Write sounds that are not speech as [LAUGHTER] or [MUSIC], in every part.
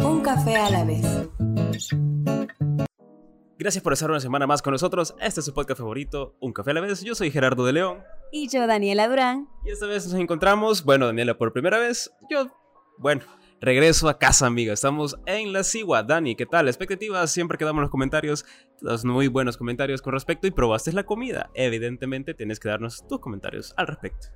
Un café a la vez. Gracias por estar una semana más con nosotros. Este es su podcast favorito, Un Café a la vez. Yo soy Gerardo de León. Y yo, Daniela Durán. Y esta vez nos encontramos, bueno, Daniela por primera vez. Yo, bueno, regreso a casa, amiga. Estamos en la Sigua. Dani, ¿qué tal? Expectativas, siempre quedamos los comentarios, los muy buenos comentarios con respecto y probaste la comida. Evidentemente tienes que darnos tus comentarios al respecto.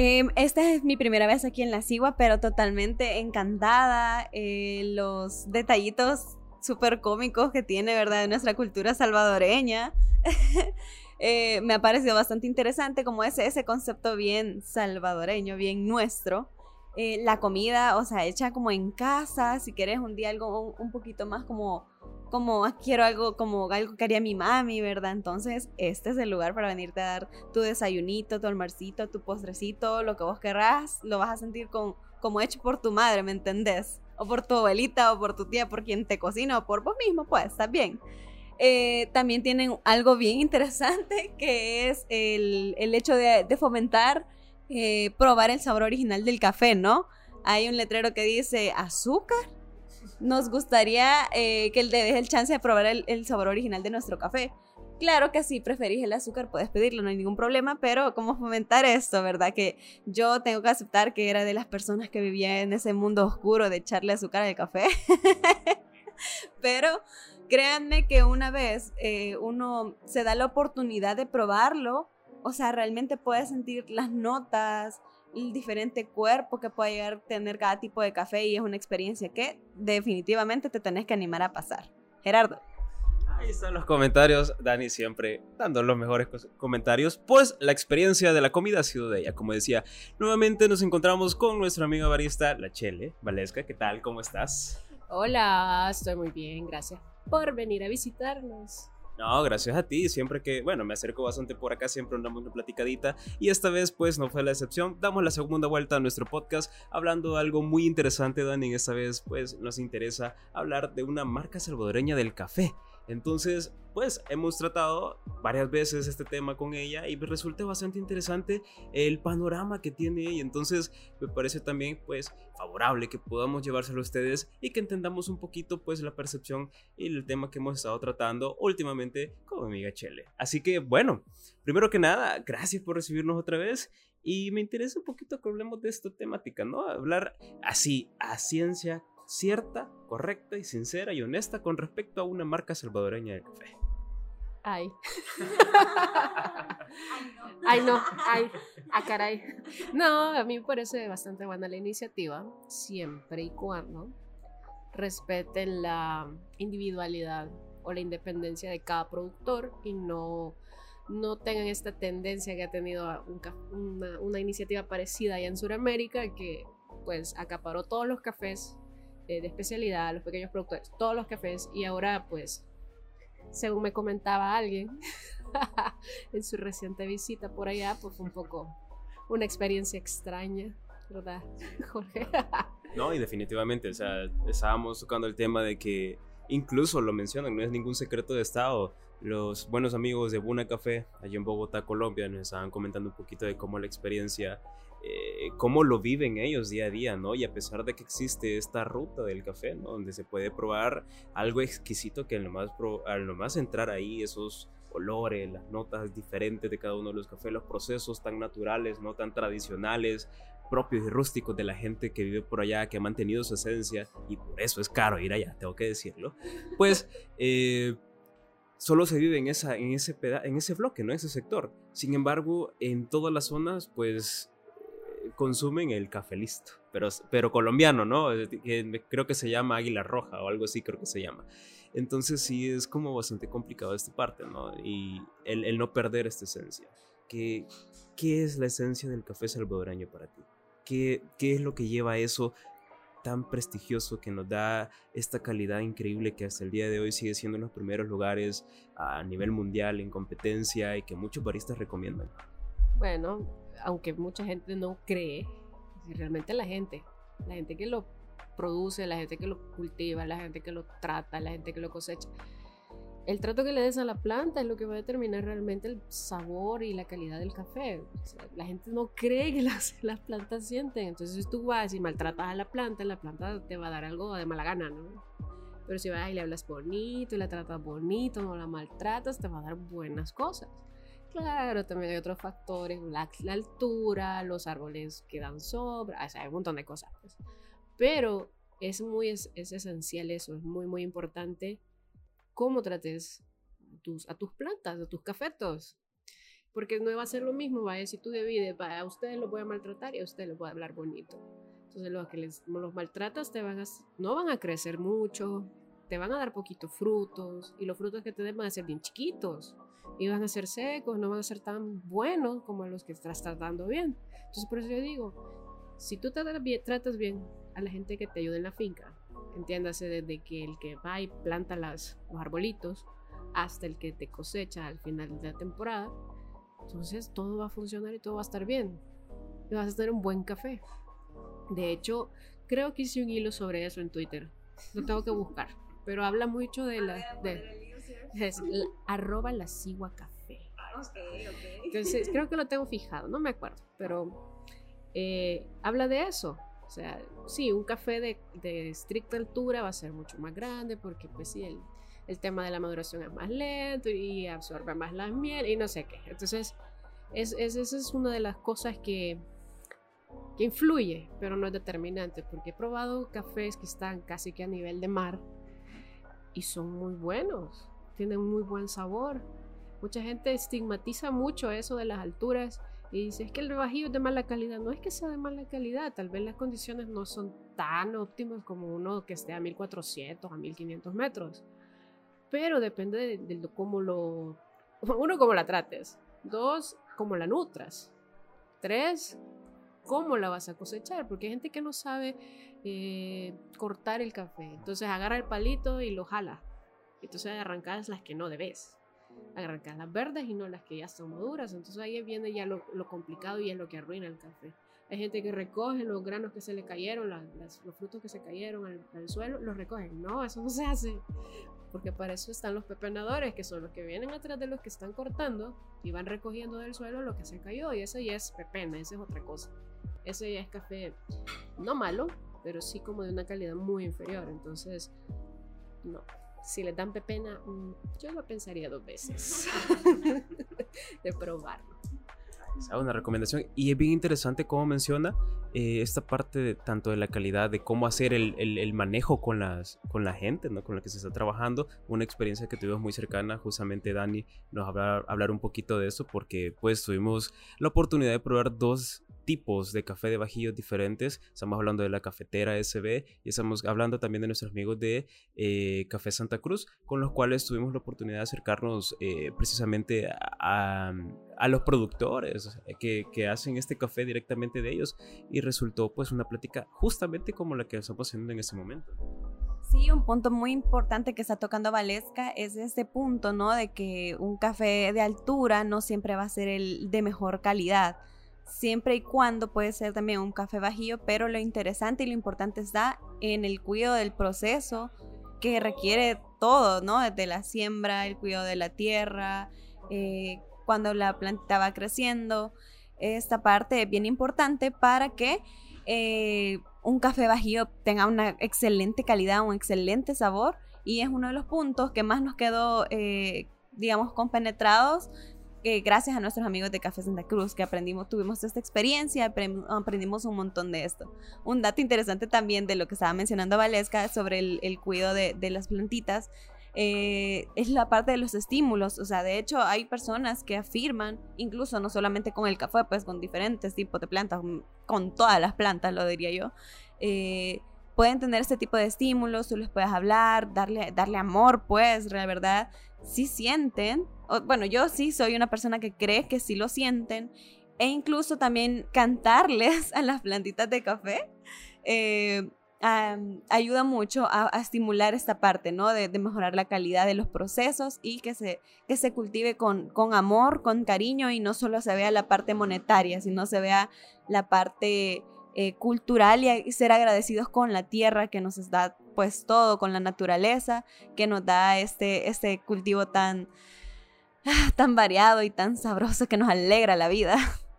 Em, esta es mi primera vez aquí en la Sigua, pero totalmente encantada. Eh, los detallitos súper cómicos que tiene, ¿verdad? De nuestra cultura salvadoreña. [LAUGHS] Eh, me ha parecido bastante interesante como ese, ese concepto bien salvadoreño, bien nuestro. Eh, la comida, o sea, hecha como en casa, si quieres un día algo un, poquito más como, como ah, quiero algo como algo que haría mi mami, ¿verdad? Entonces, este es el lugar para venirte a dar tu desayunito, tu almuercito, tu postrecito, lo que vos querrás, lo vas a sentir con, como hecho por tu madre, ¿me entendés? O por tu abuelita, o por tu tía, por quien te cocina, o por vos mismo, pues, está bien. Eh, también tienen algo bien [LAUGHS] interesante que es el, el hecho de, fomentar eh, probar el sabor original del café, ¿no? Hay un letrero que dice azúcar. Nos gustaría eh, que le des el chance de probar el, sabor original de nuestro café. Claro que si preferís el azúcar puedes pedirlo, no hay ningún problema, pero ¿cómo fomentar esto, verdad? Que yo tengo que aceptar que era de las personas que vivía en ese mundo oscuro de echarle azúcar al café. [LAUGHS] pero créanme que una vez eh, uno se da la oportunidad de probarlo, o sea, realmente puedes sentir las notas, el diferente cuerpo que puede llegar a tener cada tipo de café y es una experiencia que definitivamente te tenés que animar a pasar. Gerardo. Ahí están los comentarios, Dani siempre dando los mejores comentarios, pues la experiencia de la comida ha sido de ella, como decía. Nuevamente nos encontramos con nuestra amiga barista, la Chele Valesca, ¿qué tal? ¿Cómo estás? Hola, estoy muy bien, gracias por venir a visitarnos. No, gracias a ti. Siempre que, bueno, me acerco bastante por acá, siempre andamos una platicadita. Y esta vez, pues, no fue la excepción. Damos la segunda vuelta a nuestro podcast hablando de algo muy interesante, Dani. Esta vez, pues, nos interesa hablar de una marca salvadoreña del café. Entonces, pues hemos tratado varias veces este tema con ella y me resulta bastante interesante el panorama que tiene y entonces me parece también pues favorable que podamos llevárselo a ustedes y que entendamos un poquito pues la percepción y el tema que hemos estado tratando últimamente con mi amiga Chele. Así que bueno, primero que nada, gracias por recibirnos otra vez y me interesa un poquito que hablemos de esta temática, ¿no? Hablar así, a ciencia cierta, correcta y sincera y honesta con respecto a una marca salvadoreña de café. Ay. [LAUGHS] ay, no, ay, a ah, caray. No, a mí me parece bastante buena la iniciativa, siempre y cuando respeten la individualidad o la independencia de cada productor y no, no tengan esta tendencia que ha tenido una, una iniciativa parecida allá en Sudamérica que pues acaparó todos los cafés de especialidad, los pequeños productores, todos los cafés y ahora pues, según me comentaba alguien [LAUGHS] en su reciente visita por allá, pues fue un poco una experiencia extraña, ¿verdad, [LAUGHS] Jorge? no, y definitivamente, o sea, estábamos tocando el tema de que incluso lo mencionan, no es ningún secreto de Estado. Los buenos amigos de Buna Café, allí en Bogotá, Colombia, nos estaban comentando un poquito de cómo la experiencia eh, cómo lo viven ellos día a día, ¿no? Y a pesar de que existe esta ruta del café, ¿no? Donde se puede probar algo exquisito que al nomás, entrar ahí, esos olores, las notas diferentes de cada uno de los cafés, los procesos tan naturales, no tan tradicionales, propios y rústicos de la gente que vive por allá, que ha mantenido su esencia, y por eso es caro ir allá, tengo que decirlo, pues eh, solo se vive en, esa, en, ese en ese bloque, ¿no? En ese sector. Sin embargo, en todas las zonas, pues consumen el café listo, pero, pero colombiano, ¿no? Creo que se llama Águila Roja o algo así, creo que se llama. Entonces sí es como bastante complicado esta parte, ¿no? Y el, no perder esta esencia. ¿Qué, ¿Qué es la esencia del café salvadoreño para ti? ¿Qué, ¿Qué es lo que lleva eso tan prestigioso que nos da esta calidad increíble que hasta el día de hoy sigue siendo en los primeros lugares a nivel mundial en competencia y que muchos baristas recomiendan? Bueno, aunque mucha gente no cree, realmente la gente, la gente que lo produce, la gente que lo cultiva, la gente que lo trata, la gente que lo cosecha, el trato que le des a la planta es lo que va a determinar realmente el sabor y la calidad del café. la gente no cree que las, [LAUGHS] plantas sienten. Entonces tú vas y maltratas a la planta, la planta te va a dar algo de mala gana, ¿no? Pero si vas y le hablas bonito y la tratas bonito, no la maltratas, te va a dar buenas cosas. Claro, también hay otros factores, la, altura, los árboles que dan sea, hay un montón de cosas. Pues. Pero es muy es, esencial eso, es muy, muy importante cómo trates tus, a tus plantas, a tus cafetos. Porque no va a ser lo mismo, vaya, si tú divides, a ustedes los voy a maltratar y a ustedes les voy a hablar bonito. Entonces los que les, los maltratas te van a, no van a crecer mucho, te van a dar poquitos frutos y los frutos que te den van a ser bien chiquitos y van a ser secos, no van a ser tan buenos como los que estás tratando bien. Entonces por eso yo digo, si tú tratas bien, tratas bien a la gente que te ayuda en la finca, Entiéndase desde que el que va y planta las, los arbolitos hasta el que te cosecha al final de la temporada. Entonces todo va a funcionar y todo va a estar bien. Y vas a tener un buen café. De hecho, creo que hice un hilo sobre eso en Twitter. Lo tengo que buscar. Pero habla mucho de la... De, es arroba la sigua café. Entonces, creo que lo tengo fijado, no me acuerdo. Pero eh, habla de eso. O sea, sí, un café de, de, estricta altura va a ser mucho más grande porque pues sí, el, el, tema de la maduración es más lento y absorbe más la miel y no sé qué. Entonces, es, es, esa es una de las cosas que, que influye, pero no es determinante, porque he probado cafés que están casi que a nivel de mar y son muy buenos, tienen muy buen sabor. Mucha gente estigmatiza mucho eso de las alturas y dice, es que el bajío es de mala calidad. No es que sea de mala calidad, tal vez las condiciones no son tan óptimas como uno que esté a 1400, a 1500 metros. Pero depende de, cómo lo... [LAUGHS] Uno, cómo la trates. Dos, cómo la nutras. Tres, cómo la vas a cosechar. Porque hay gente que no sabe eh, cortar el café. Entonces agarra el palito y lo jala. Entonces arrancas las que no debes arrancar las verdes y no las que ya están maduras. Entonces ahí viene ya lo, complicado y es lo que arruina el café. Hay gente que recoge los granos que se le cayeron, los frutos que se cayeron al, suelo, los recogen. No, eso no se hace. Porque para eso están los pepenadores, que son los que vienen atrás de los que están cortando y van recogiendo del suelo lo que se cayó. Y eso ya es pepena, esa es otra cosa. Ese ya es café no malo, pero sí como de una calidad muy inferior. Entonces, no, si les dan pepena, mm, yo lo pensaría dos veces [LAUGHS] de probarlo. Una recomendación. Y es bien interesante cómo menciona eh, esta parte de, tanto de la calidad, de cómo hacer el, el, manejo con, las, con la gente, ¿no? con la que se está trabajando. Una experiencia que tuvimos muy cercana, justamente Dani nos a hablar un poquito de eso, porque pues tuvimos la oportunidad de probar dos tipos de café de bajillos diferentes. Estamos hablando de la cafetera SB y estamos hablando también de nuestros amigos de eh, Café Santa Cruz, con los cuales tuvimos la oportunidad de acercarnos eh, precisamente a, los productores que, que, hacen este café directamente de ellos y resultó pues una plática justamente como la que estamos haciendo en este momento. Sí, un punto muy importante que está tocando Valesca es este punto, ¿no? De que un café de altura no siempre va a ser el de mejor calidad siempre y cuando puede ser también un café bajío, pero lo interesante y lo importante está en el cuidado del proceso que requiere todo, ¿no? Desde la siembra, el cuidado de la tierra, eh, cuando la planta va creciendo. Esta parte es bien importante para que eh, un café bajío tenga una excelente calidad, un excelente sabor y es uno de los puntos que más nos quedó, eh, digamos, compenetrados gracias a nuestros amigos de Café Santa Cruz que aprendimos, tuvimos esta experiencia, aprendimos un montón de esto. Un dato interesante también de lo que estaba mencionando Valesca sobre el, cuidado de, las plantitas. Eh, es la parte de los estímulos, o sea, de hecho hay personas que afirman, incluso no solamente con el café, pues con diferentes tipos de plantas, con todas las plantas, lo diría yo, eh, pueden tener este tipo de estímulos, tú les puedes hablar, darle, darle amor, pues, la verdad, si sienten, bueno, yo sí soy una persona que cree que sí lo sienten, e incluso también cantarles [LAUGHS] a las plantitas de café. Eh, ayuda mucho a, estimular esta parte, ¿no? De, mejorar la calidad de los procesos y que se, que se cultive con, con amor, con cariño y no solo se vea la parte monetaria, sino se vea la parte eh, cultural y, ser agradecidos con la tierra que nos está pues todo con la naturaleza que nos da este, este cultivo tan, tan variado y tan sabroso que nos alegra la vida.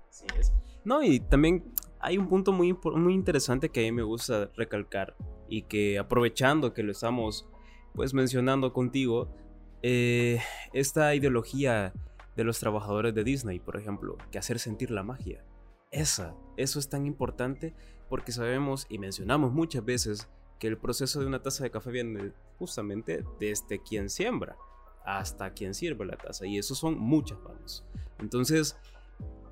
Así es. No, y también hay un punto muy, muy interesante que a mí me gusta recalcar y que aprovechando que lo estamos pues mencionando contigo, eh, esta ideología de los trabajadores de Disney, por ejemplo, que hacer sentir la magia. Esa, eso es tan importante porque sabemos y mencionamos muchas veces que el proceso de una taza de café viene justamente desde quien siembra hasta quien sirve la taza y eso son muchas manos. Entonces,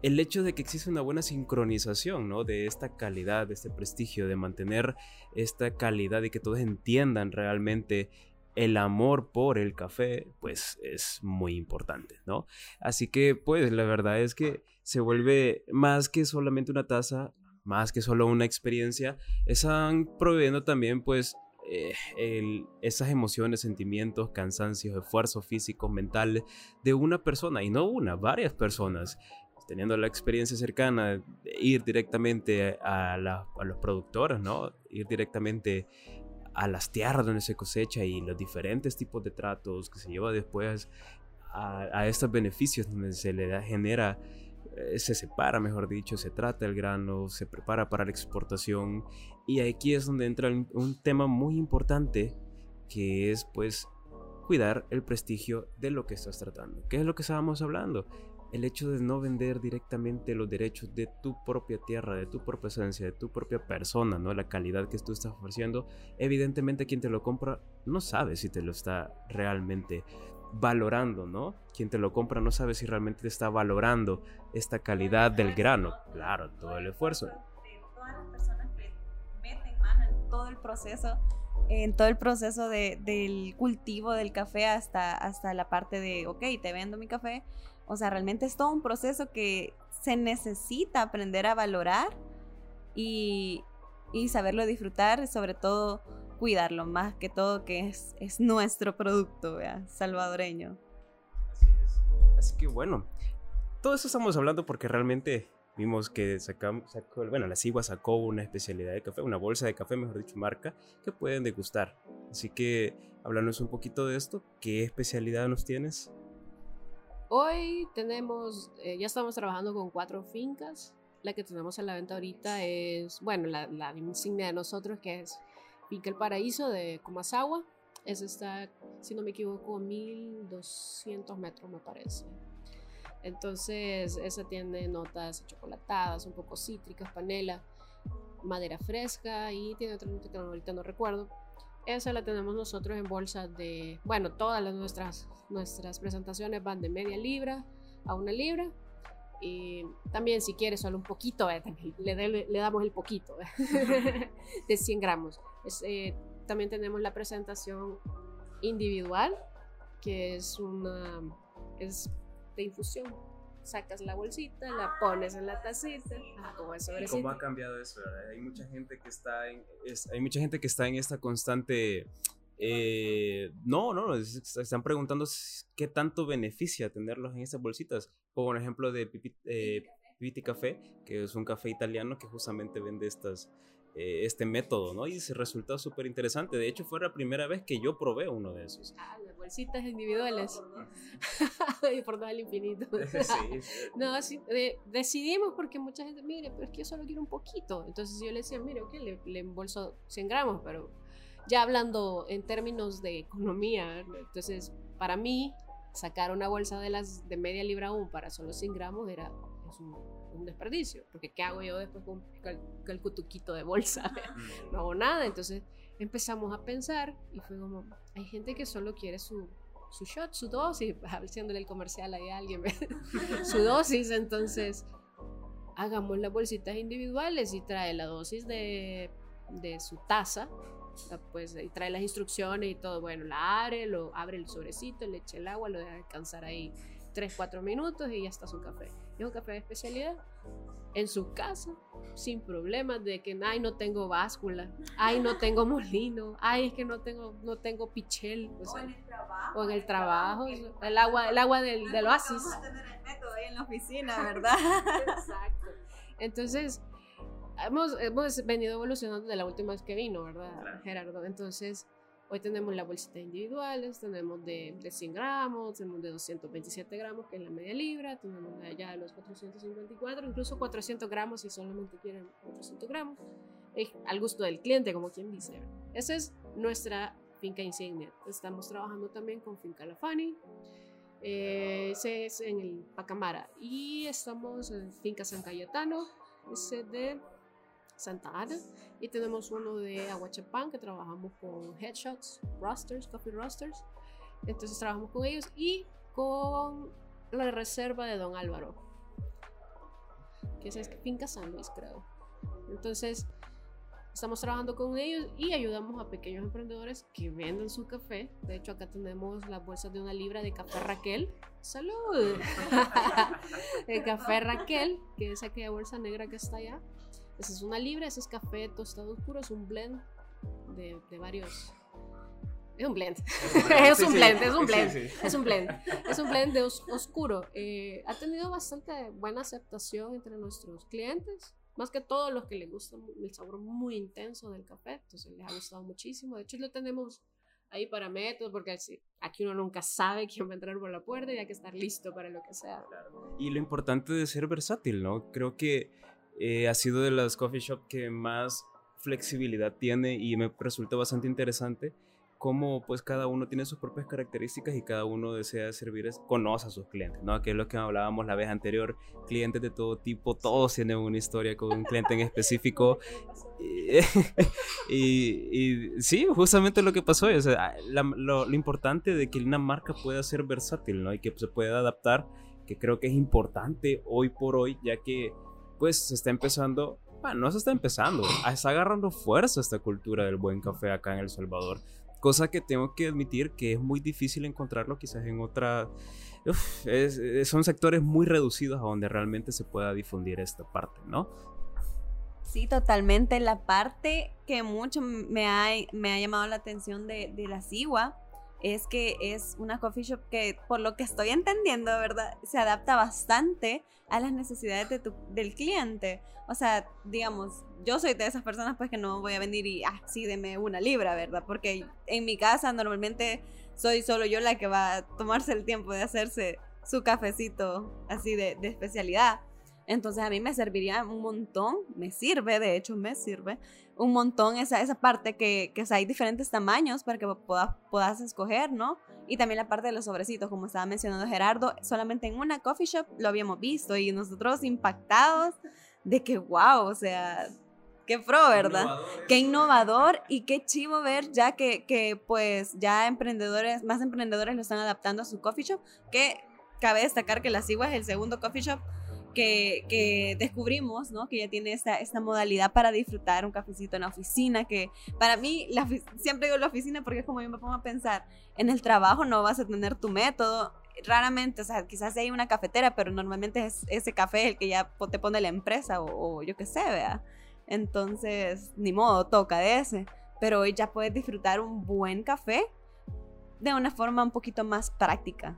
el hecho de que existe una buena sincronización, ¿no? De esta calidad, de este prestigio, de mantener esta calidad y que todos entiendan realmente el amor por el café, pues es muy importante, ¿no? Así que, pues, la verdad es que se vuelve más que solamente una taza, más que solo una experiencia, están proveyendo también, pues, eh, esas emociones, sentimientos, cansancios, esfuerzos físicos, mentales de una persona, y no una, varias personas teniendo la experiencia cercana, ir directamente a, los productores, ¿no? Ir directamente a las tierras donde se cosecha y los diferentes tipos de tratos que se lleva después a, estos beneficios donde se le da, genera, eh, se separa, mejor dicho, se trata el grano, se prepara para la exportación y aquí es donde entra un tema muy importante que es pues cuidar el prestigio de lo que estás tratando. ¿Qué es lo que estábamos hablando? El hecho de no vender directamente los derechos de tu propia tierra, de tu propia esencia, de tu propia persona, ¿no? La calidad que tú estás ofreciendo, evidentemente quien te lo compra no sabe si te lo está realmente valorando, ¿no? Quien te lo compra no sabe si realmente te está valorando esta calidad del grano. Claro, todo el esfuerzo. Todas las personas que meten mano en todo el proceso en todo el proceso de, del cultivo del café hasta, hasta la parte de, ok, te vendo mi café, o sea, realmente es todo un proceso que se necesita aprender a valorar y, saberlo disfrutar, y sobre todo cuidarlo, más que todo que es, es nuestro producto salvadoreño. Así es. Así que bueno, todo eso estamos hablando porque realmente vimos que sacamos, sacó, bueno, la Sigua sacó una especialidad de café, una bolsa de café, mejor dicho, marca, que pueden degustar. Así que háblanos un poquito de esto. ¿Qué especialidad nos tienes? Hoy tenemos, eh, ya estamos trabajando con cuatro fincas. La que tenemos a la venta ahorita es, bueno, la, la insignia de nosotros que es Finca El Paraíso de Comasagua. Esa está, si no me equivoco, 1200 metros me parece. Entonces, esa tiene notas chocolatadas, un poco cítricas, panela, madera fresca y tiene otra nota que ahorita no recuerdo. Esa la tenemos nosotros en bolsas de, bueno, todas las nuestras, nuestras presentaciones van de media libra a una libra. Y también si quieres solo un poquito, eh, le, le, damos el poquito [LAUGHS] de 100 gramos. Eh, también tenemos la presentación individual, que es una es de infusión sacas la bolsita, la pones en la tacita, como eso ¿Cómo ha cambiado eso? Hay mucha gente que está en, hay mucha gente que está en esta constante eh, no, no, están preguntando qué tanto beneficia tenerlos en estas bolsitas. Como un ejemplo de eh, Pipiti Café, que es un café italiano que justamente vende estas, eh, este método, ¿no? Y se resulta súper interesante. De hecho, fue la primera vez que yo probé uno de esos. Ah, las bolsitas individuales. [LAUGHS] y por todo el infinito. [LAUGHS] no, sí, decidimos porque mucha gente, mire, pero es que yo solo quiero un poquito. Entonces yo le decía, mire, ok, le, le embolso 100 gramos, pero ya hablando en términos de economía, entonces para mí sacar una bolsa de las de media libra aún para solo 100 gramos era es un un desperdicio, porque ¿qué hago yo después con, el cutuquito de bolsa? [LAUGHS] [LAUGHS] Mm. no hago nada, entonces empezamos a pensar y fue como, hay gente que solo quiere su, su shot, su dosis, [LAUGHS] haciéndole el comercial ahí a alguien, su dosis, entonces hagamos las bolsitas individuales y trae la dosis de, de su taza, pues y trae las instrucciones y todo, bueno, la abre, lo abre el sobrecito, le echa el agua, lo deja descansar ahí 3, 4 minutos y ya está su café. Es un café de especialidad en su casa, sin problemas de que, ay, no tengo báscula, ay, no tengo molino, ay, es que no tengo, no tengo pichel. O, en el trabajo. O en el trabajo, el agua, el agua del, del oasis. Vamos a tener el método ahí en la oficina, [LAUGHS] ¿verdad? Exacto. Entonces, hemos, hemos venido evolucionando de la última vez que vino, ¿verdad, Gerardo? Entonces, hoy tenemos la bolsita individuales, tenemos de, de 100 gramos, tenemos de 227 gramos, que es la media libra, tenemos de allá los 454, incluso 400 gramos si solamente quieren 400 gramos, al gusto del cliente, como quien dice. Esa es nuestra finca insignia. Estamos trabajando también con Finca La Fani, eh, ese es en el Pacamara, y estamos en Finca San Cayetano, ese de Santa Ana. Y tenemos uno de Aguachapán que trabajamos con Headshots, Rosters, Coffee Rosters. Entonces trabajamos con ellos y con la reserva de Don Álvaro, que es Finca San Luis, creo. Entonces estamos trabajando con ellos y ayudamos a pequeños emprendedores que venden su café. De hecho, acá tenemos las bolsas de una libra de café Raquel. ¡Salud! [LAUGHS] el café Raquel, que es aquella bolsa negra que está allá. Esa es una libra, ese es café tostado oscuro, es un blend de, de varios. Es un blend. es [LAUGHS] un blend, es un blend. Es un blend. Es un blend de oscuro. Eh, ha tenido bastante buena aceptación entre nuestros clientes. Más que todos los que les gusta el sabor muy intenso del café. Entonces les ha gustado muchísimo. De hecho, lo tenemos ahí para métodos, porque aquí uno nunca sabe quién va a entrar por la puerta y hay que estar listo para lo que sea. Y lo importante de ser versátil, ¿no? Creo que eh, ha sido de las coffee shop que más flexibilidad tiene y me resulta bastante interesante cómo pues cada uno tiene sus propias características y cada uno desea servir, conoce a sus clientes, ¿no? Que es lo que hablábamos la vez anterior, clientes de todo tipo, todos tienen una historia con un cliente en específico. [LAUGHS] y, sí, justamente lo que pasó, o sea, lo, lo, importante de que una marca pueda ser versátil, ¿no? Y que se pueda adaptar, que creo que es importante hoy por hoy, ya que pues se está empezando, bueno, no se está empezando, está agarrando fuerza esta cultura del buen café acá en El Salvador. Cosa que tengo que admitir que es muy difícil encontrarlo quizás en otra... son sectores muy reducidos a donde realmente se pueda difundir esta parte, ¿no? Sí, totalmente. La parte que mucho me ha, me ha llamado la atención de, de la Sigua es que es una coffee shop que, por lo que estoy entendiendo, ¿verdad? Se adapta bastante a las necesidades de tu, del cliente. O sea, digamos, yo soy de esas personas pues que no voy a venir y, ah, deme una libra, ¿verdad? Porque en mi casa normalmente soy solo yo la que va a tomarse el tiempo de hacerse su cafecito así de, de especialidad. Entonces a mí me serviría un montón, me sirve, de hecho me sirve un montón esa, esa parte que, que hay diferentes tamaños para que puedas, puedas escoger, ¿no? Y también la parte de los sobrecitos, como estaba mencionando Gerardo, solamente en una coffee shop lo habíamos visto y nosotros impactados de que, wow, o sea, qué pro, ¿verdad? Qué innovador y qué chivo ver ya que, que pues ya emprendedores, más emprendedores lo están adaptando a su coffee shop, que cabe destacar que la Sigua es el segundo coffee shop que, descubrimos, ¿no? Que ya tiene esta, esta modalidad para disfrutar un cafecito en la oficina, que para mí, la, siempre digo la oficina porque es como yo me pongo a pensar, en el trabajo no vas a tener tu método, raramente, o sea, quizás hay una cafetera, pero normalmente es ese café el que ya te pone la empresa o, yo qué sé, vea. Entonces, ni modo, toca de ese. Pero hoy ya puedes disfrutar un buen café de una forma un poquito más práctica.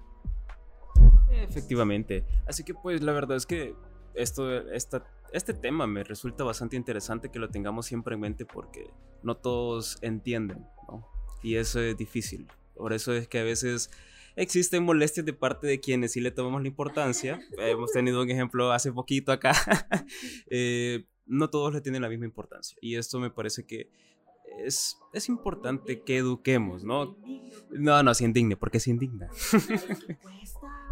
Efectivamente. Así que pues la verdad es que esto, este tema me resulta bastante interesante que lo tengamos siempre en mente porque no todos entienden, ¿no? Y eso es difícil. Por eso es que a veces existen molestias de parte de quienes sí le tomamos la importancia. [LAUGHS] Hemos tenido un ejemplo hace poquito acá. [LAUGHS] Eh, no todos le tienen la misma importancia. Y esto me parece que es, es importante que eduquemos, ¿no? No, no, se indigne, porque se indigna. [LAUGHS]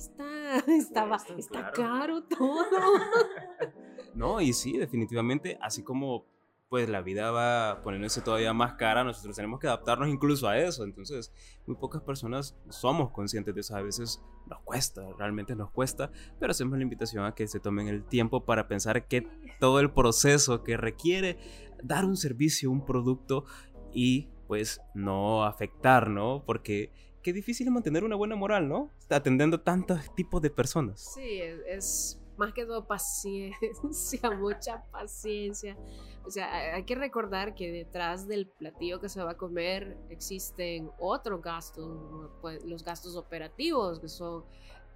está, [LAUGHS] estaba, está caro todo. [LAUGHS] No, y sí, definitivamente, así como pues la vida va poniéndose todavía más cara, nosotros tenemos que adaptarnos incluso a eso. Entonces, muy pocas personas somos conscientes de eso. A veces nos cuesta, realmente nos cuesta, pero hacemos la invitación a que se tomen el tiempo para pensar que todo el proceso que requiere dar un servicio, un producto y pues no afectar, ¿no? Porque qué difícil es mantener una buena moral, ¿no? Atendiendo tantos tipos de personas. Sí, es, más que todo paciencia, [LAUGHS] mucha paciencia. O sea, hay que recordar que detrás del platillo que se va a comer existen otros gastos, pues, los gastos operativos, que son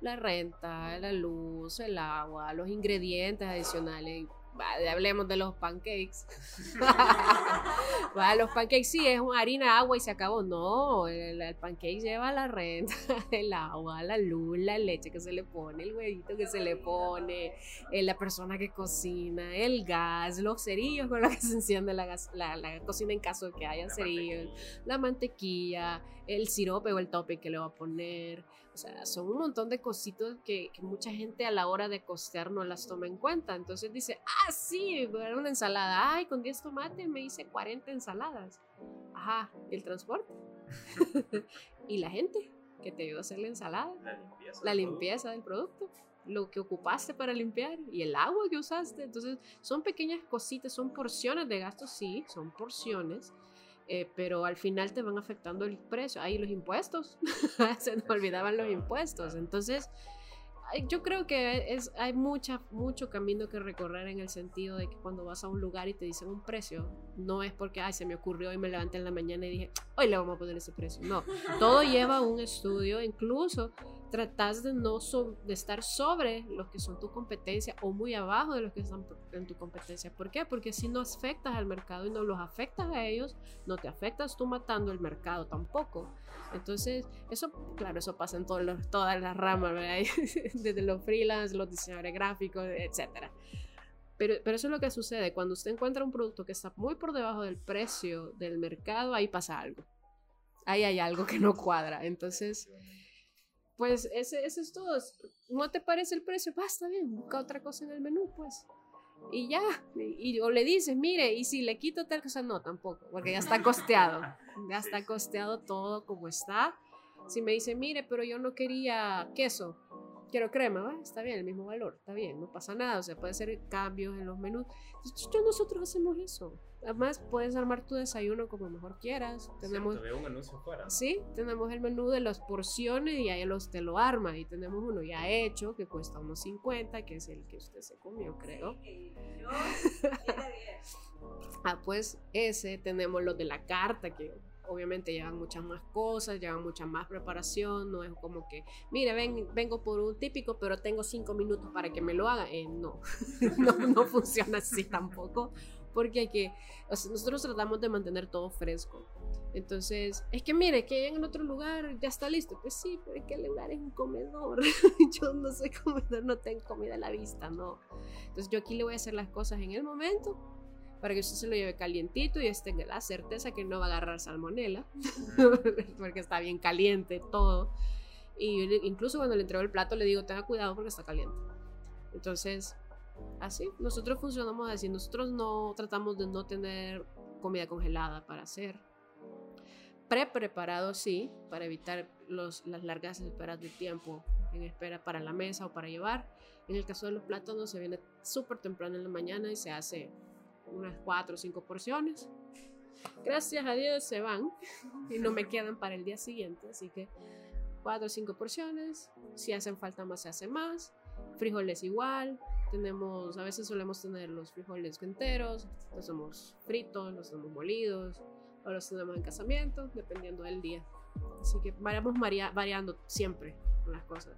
la renta, la luz, el agua, los ingredientes adicionales. Hablemos de los pancakes. [LAUGHS] los pancakes sí, es una harina, agua y se acabó. No, el, pancake lleva la renta, [LAUGHS] el agua, la luz, la leche que se le pone, el huevito que se le pone, eh, la persona que cocina, el gas, los cerillos con los que se enciende la, la, cocina en caso de que haya cerillos, la mantequilla, el sirope o el tope que le va a poner. O sea, son un montón de cositos que, mucha gente a la hora de costear no las toma en cuenta. Entonces dice, ah, sí, voy a una ensalada. Ay, con 10 tomates me hice 40 ensaladas. Ajá, el transporte? [LAUGHS] y la gente que te ayuda a hacer la ensalada. La limpieza. La limpieza del producto lo que ocupaste para limpiar y el agua que usaste. Entonces, son pequeñas cositas, son porciones de gastos, sí, son porciones, eh, pero al final te van afectando el precio. Ahí los impuestos, [LAUGHS] se nos olvidaban los impuestos. Entonces, yo creo que es, hay mucha, mucho camino que recorrer en el sentido de que cuando vas a un lugar y te dicen un precio, no es porque, ay, se me ocurrió y me levanté en la mañana y dije, hoy le vamos a poner ese precio. No, todo lleva un estudio, incluso tratas de no de estar sobre los que son tu competencia o muy abajo de los que están en tu competencia. ¿Por qué? Porque si no afectas al mercado y no los afectas a ellos, no te afectas tú matando el mercado tampoco. Entonces, eso, claro, eso pasa en todas las ramas, [LAUGHS] desde los freelance, los diseñadores gráficos, etc. Pero, pero eso es lo que sucede. Cuando usted encuentra un producto que está muy por debajo del precio del mercado, ahí pasa algo. Ahí hay algo que no cuadra. Entonces, pues ese, ese es todo. ¿No te parece el precio? Va, está bien, busca otra cosa en el menú, pues y ya, y, o le dices, mire, y si le quito tal cosa, no, tampoco, porque ya está costeado, [LAUGHS] ya está costeado todo como está. Si me dice, mire, pero yo no quería queso, quiero crema, está bien, el mismo valor, está bien, no pasa nada, o sea, puede ser cambios en los menús. Entonces, nosotros hacemos eso. Además, puedes armar tu desayuno como mejor quieras. Tenemos, un anuncio fuera. Sí, tenemos el menú de las porciones y ahí los, te lo arma. Y tenemos uno ya hecho que cuesta unos 50, que es el que usted se comió, creo. [LAUGHS] ah, pues ese. Tenemos los de la carta, que obviamente llevan muchas más cosas, llevan mucha más preparación, no es como que, mire, ven, vengo por un típico, pero tengo cinco minutos para que me lo haga. Eh, no. [LAUGHS] no, no funciona así tampoco, porque hay que, nosotros tratamos de mantener todo fresco. Entonces, es que mire, que en otro lugar ya está listo. Pues sí, pero es que el lugar es un comedor. [LAUGHS] yo no soy comedor, no tengo comida a la vista, no. Entonces, yo aquí le voy a hacer las cosas en el momento para que usted se lo lleve calientito y tenga la certeza que no va a agarrar salmonela, [LAUGHS] porque está bien caliente todo. Y incluso cuando le entrego el plato le digo, tenga cuidado porque está caliente. Entonces, así, nosotros funcionamos así, nosotros no tratamos de no tener comida congelada para hacer. Pre-preparado sí, para evitar las largas esperas de tiempo en espera para la mesa o para llevar. En el caso de los platos no se viene súper temprano en la mañana y se hace unas cuatro o cinco porciones. Gracias a Dios se van [LAUGHS] y no me quedan para el día siguiente, así que cuatro o cinco porciones. Si hacen falta más, se hace más. Frijoles igual. Tenemos, a veces solemos tener los frijoles enteros, los hacemos fritos, los hacemos molidos, o los tenemos en casamiento, dependiendo del día. Así que vamos variando siempre con las cosas.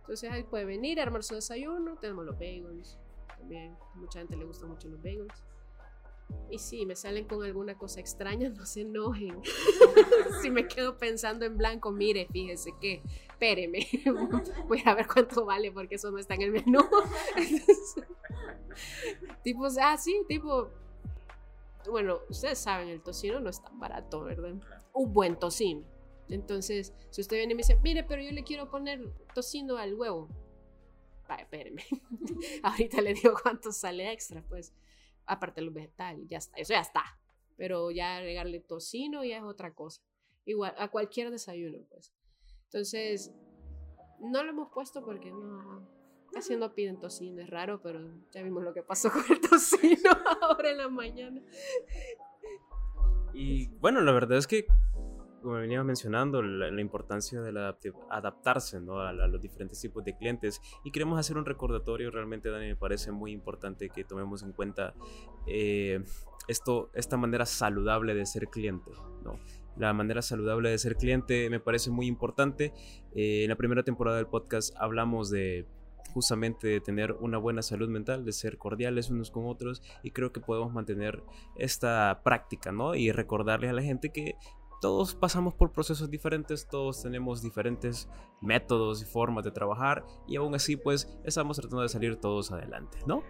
Entonces ahí puede venir, armar su desayuno. Tenemos los bagels también. mucha gente le gusta mucho los bagels. Y si me salen con alguna cosa extraña, [LAUGHS] no se enojen. [LAUGHS] si me quedo pensando en blanco, mire, fíjese que, espéreme, [LAUGHS] voy a ver cuánto vale porque eso no está en el menú. tipo, ah, sí, tipo, bueno, ustedes saben, el tocino no es tan barato, ¿verdad? Un buen tocino. Entonces, si usted viene y me dice, mire, pero yo le quiero poner tocino al huevo. Vaya, espéreme. Ahorita le digo cuánto sale extra, pues aparte de los vegetales, ya está, eso ya está. Pero ya agregarle tocino ya es otra cosa. Igual, a cualquier desayuno, pues. Entonces, no lo hemos puesto porque no, casi no piden tocino, es raro, pero ya vimos lo que pasó [LAUGHS] con el tocino ahora en la mañana. Y bueno, la verdad es que como venía mencionando, la, importancia de adaptarse ¿no? a, los diferentes tipos de clientes. Y queremos hacer un recordatorio, realmente, Dani, me parece muy importante que tomemos en cuenta eh, esto, esta manera saludable de ser cliente. ¿no? La manera saludable de ser cliente me parece muy importante. Eh, en la primera temporada del podcast hablamos de justamente de tener una buena salud mental, de ser cordiales unos con otros y creo que podemos mantener esta práctica, ¿no? Y recordarles a la gente que todos pasamos por procesos diferentes, todos tenemos diferentes métodos y formas de trabajar y aún así pues estamos tratando de salir todos adelante, ¿no?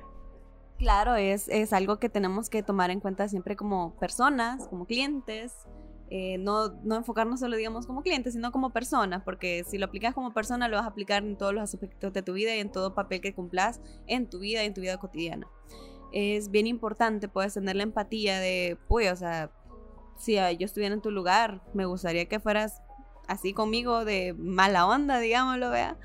Claro, es, es algo que tenemos que tomar en cuenta siempre como personas, como clientes, eh, no, no, enfocarnos solo, digamos, como clientes, sino como persona, porque si lo aplicas como persona, lo vas a aplicar en todos los aspectos de tu vida y en todo papel que cumplas en tu vida y en tu vida cotidiana. Es bien importante, puedes tener la empatía de, pues, o sea, si yo estuviera en tu lugar, me gustaría que fueras así conmigo de mala onda, digámoslo, vea.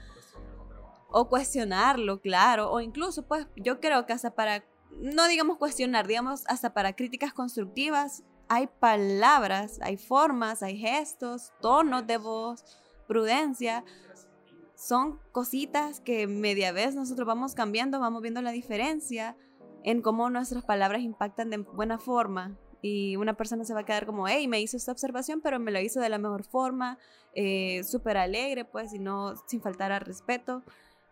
O cuestionarlo, claro. O incluso, pues, yo creo que hasta para, no digamos cuestionar, digamos, hasta para críticas constructivas, hay palabras, hay formas, hay gestos, tonos de voz, prudencia. Son cositas que media vez nosotros vamos cambiando, vamos viendo la diferencia en cómo nuestras palabras impactan de buena forma y una persona se va a quedar como, hey, me hizo esta observación, pero me lo hizo de la mejor forma, eh, súper alegre, pues, y no sin faltar al respeto.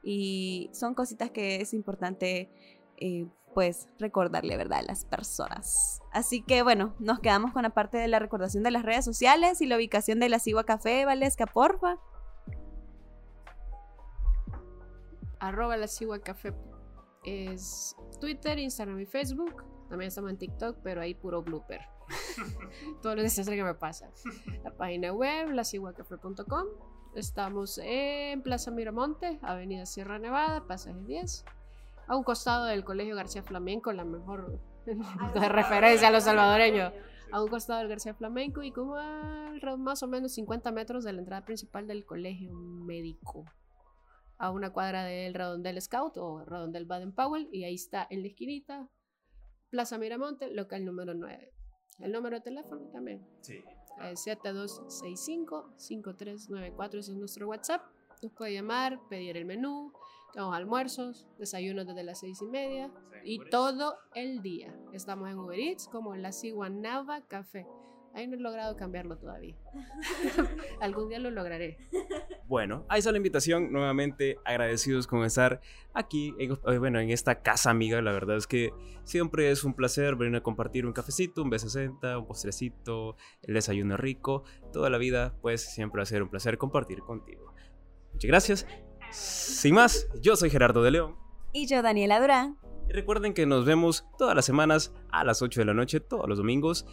Y son cositas que es importante, eh, pues, recordarle, ¿verdad?, a las personas. Así que, bueno, nos quedamos con la parte de la recordación de las redes sociales y la ubicación de la Sigua Café, Valesca, porfa. Arroba la Sigua Café es Twitter, Instagram y Facebook. También estamos en TikTok, pero hay puro blooper. [LAUGHS] Todo lo desastre que me pasa. La página web, lasiguacafé.com. Estamos en Plaza Miramonte, Avenida Sierra Nevada, pasaje 10. A un costado del Colegio García Flamenco, la mejor [LAUGHS] de referencia a los salvadoreños. A un costado del García Flamenco y como a más o menos 50 metros de la entrada principal del colegio médico a una cuadra del Redondel Scout o Redondel Baden Powell y ahí está en la esquinita Plaza Miramonte, local número 9. El número de teléfono también. Sí. 7265-5394, ese es nuestro WhatsApp. Nos puede llamar, pedir el menú, tenemos almuerzos, desayunos desde las seis y media y todo el día. Estamos en Uber Eats como la Siguanava Café. Ahí no he logrado cambiarlo todavía. [LAUGHS] [LAUGHS] Algún día lo lograré. [LAUGHS] Bueno, ahí está la invitación. Nuevamente agradecidos con estar aquí, en, eh, bueno, en esta casa amiga. La verdad es que siempre es un placer venir a compartir un cafecito, un B60, un postrecito, el desayuno rico. Toda la vida, pues siempre va a ser un placer compartir contigo. Muchas gracias. Sin más, yo soy Gerardo de León. Y yo, Daniela Durán. Y recuerden que nos vemos todas las semanas a las 8 de la noche, todos los domingos.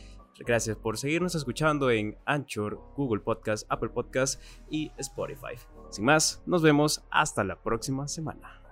Gracias por seguirnos escuchando en Anchor, Google Podcast, Apple Podcast y Spotify. Sin más, nos vemos hasta la próxima semana.